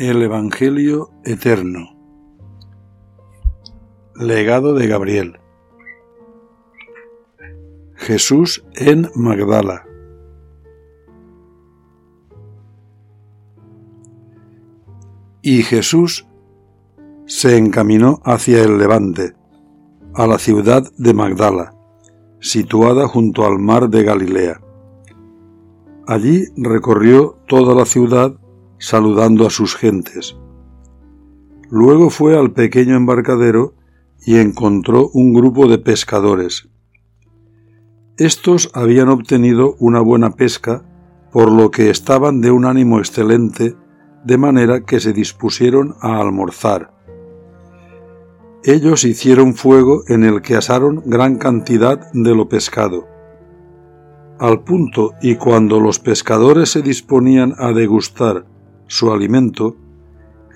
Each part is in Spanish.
El Evangelio Eterno. Legado de Gabriel. Jesús en Magdala. Y Jesús se encaminó hacia el levante, a la ciudad de Magdala, situada junto al mar de Galilea. Allí recorrió toda la ciudad saludando a sus gentes. Luego fue al pequeño embarcadero y encontró un grupo de pescadores. Estos habían obtenido una buena pesca, por lo que estaban de un ánimo excelente, de manera que se dispusieron a almorzar. Ellos hicieron fuego en el que asaron gran cantidad de lo pescado. Al punto y cuando los pescadores se disponían a degustar su alimento,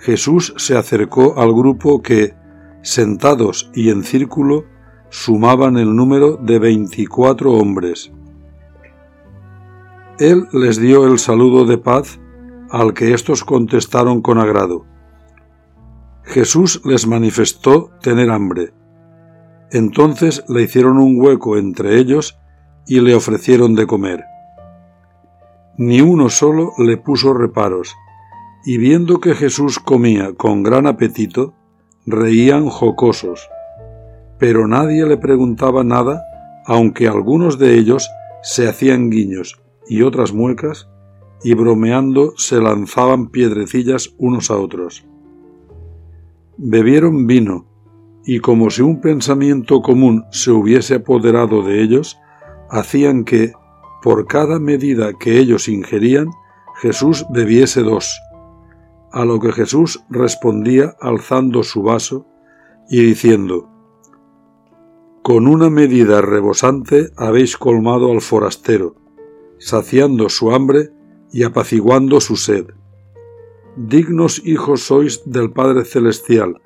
Jesús se acercó al grupo que, sentados y en círculo, sumaban el número de veinticuatro hombres. Él les dio el saludo de paz, al que éstos contestaron con agrado. Jesús les manifestó tener hambre. Entonces le hicieron un hueco entre ellos y le ofrecieron de comer. Ni uno solo le puso reparos, y viendo que Jesús comía con gran apetito, reían jocosos. Pero nadie le preguntaba nada, aunque algunos de ellos se hacían guiños y otras muecas, y bromeando se lanzaban piedrecillas unos a otros. Bebieron vino, y como si un pensamiento común se hubiese apoderado de ellos, hacían que, por cada medida que ellos ingerían, Jesús bebiese dos, a lo que Jesús respondía alzando su vaso y diciendo, Con una medida rebosante habéis colmado al forastero, saciando su hambre y apaciguando su sed. Dignos hijos sois del Padre Celestial,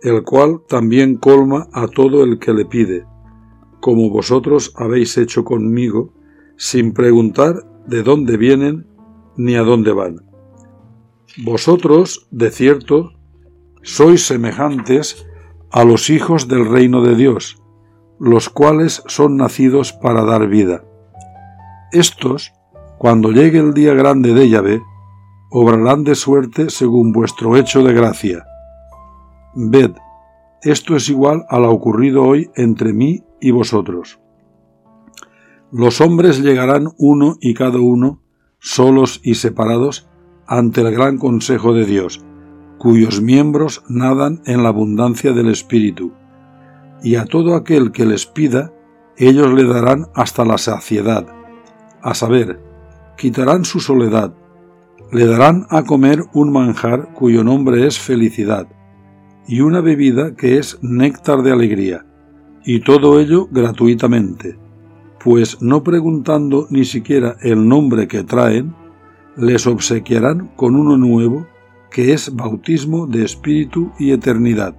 el cual también colma a todo el que le pide, como vosotros habéis hecho conmigo, sin preguntar de dónde vienen ni a dónde van. Vosotros, de cierto, sois semejantes a los hijos del reino de Dios, los cuales son nacidos para dar vida. Estos, cuando llegue el día grande de Yahvé, obrarán de suerte según vuestro hecho de gracia. Ved, esto es igual a lo ocurrido hoy entre mí y vosotros. Los hombres llegarán uno y cada uno, solos y separados, ante el gran consejo de Dios, cuyos miembros nadan en la abundancia del Espíritu, y a todo aquel que les pida, ellos le darán hasta la saciedad, a saber, quitarán su soledad, le darán a comer un manjar cuyo nombre es felicidad, y una bebida que es néctar de alegría, y todo ello gratuitamente, pues no preguntando ni siquiera el nombre que traen, les obsequiarán con uno nuevo, que es bautismo de espíritu y eternidad.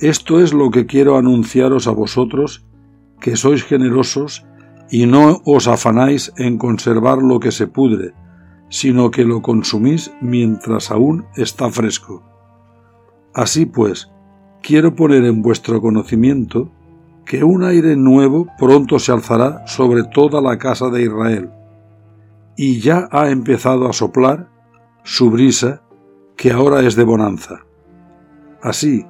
Esto es lo que quiero anunciaros a vosotros, que sois generosos y no os afanáis en conservar lo que se pudre, sino que lo consumís mientras aún está fresco. Así pues, quiero poner en vuestro conocimiento que un aire nuevo pronto se alzará sobre toda la casa de Israel, y ya ha empezado a soplar su brisa, que ahora es de bonanza. Así,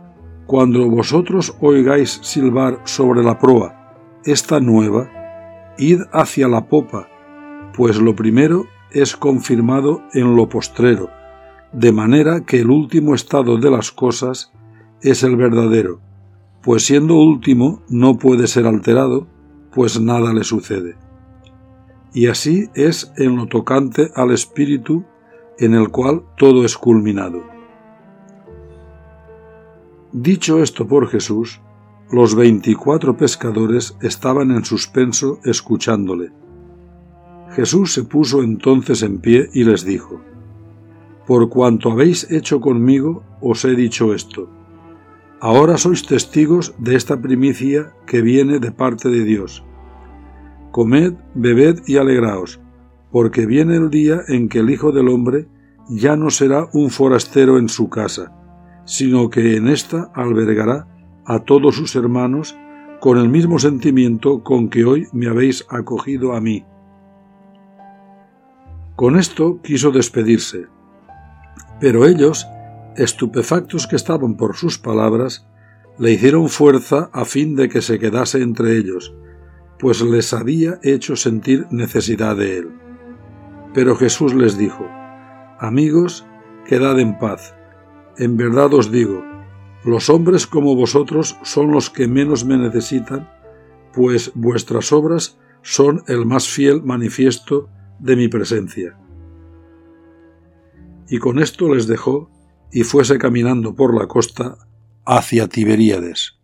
cuando vosotros oigáis silbar sobre la proa esta nueva, id hacia la popa, pues lo primero es confirmado en lo postrero, de manera que el último estado de las cosas es el verdadero, pues siendo último no puede ser alterado, pues nada le sucede. Y así es en lo tocante al Espíritu, en el cual todo es culminado. Dicho esto por Jesús, los veinticuatro pescadores estaban en suspenso escuchándole Jesús se puso entonces en pie y les dijo, Por cuanto habéis hecho conmigo, os he dicho esto. Ahora sois testigos de esta primicia que viene de parte de Dios. Comed, bebed y alegraos, porque viene el día en que el Hijo del Hombre ya no será un forastero en su casa, sino que en ésta albergará a todos sus hermanos con el mismo sentimiento con que hoy me habéis acogido a mí. Con esto quiso despedirse, pero ellos, estupefactos que estaban por sus palabras, le hicieron fuerza a fin de que se quedase entre ellos, pues les había hecho sentir necesidad de él. Pero Jesús les dijo, Amigos, quedad en paz. En verdad os digo, los hombres como vosotros son los que menos me necesitan, pues vuestras obras son el más fiel manifiesto de mi presencia. Y con esto les dejó y fuese caminando por la costa hacia Tiberíades.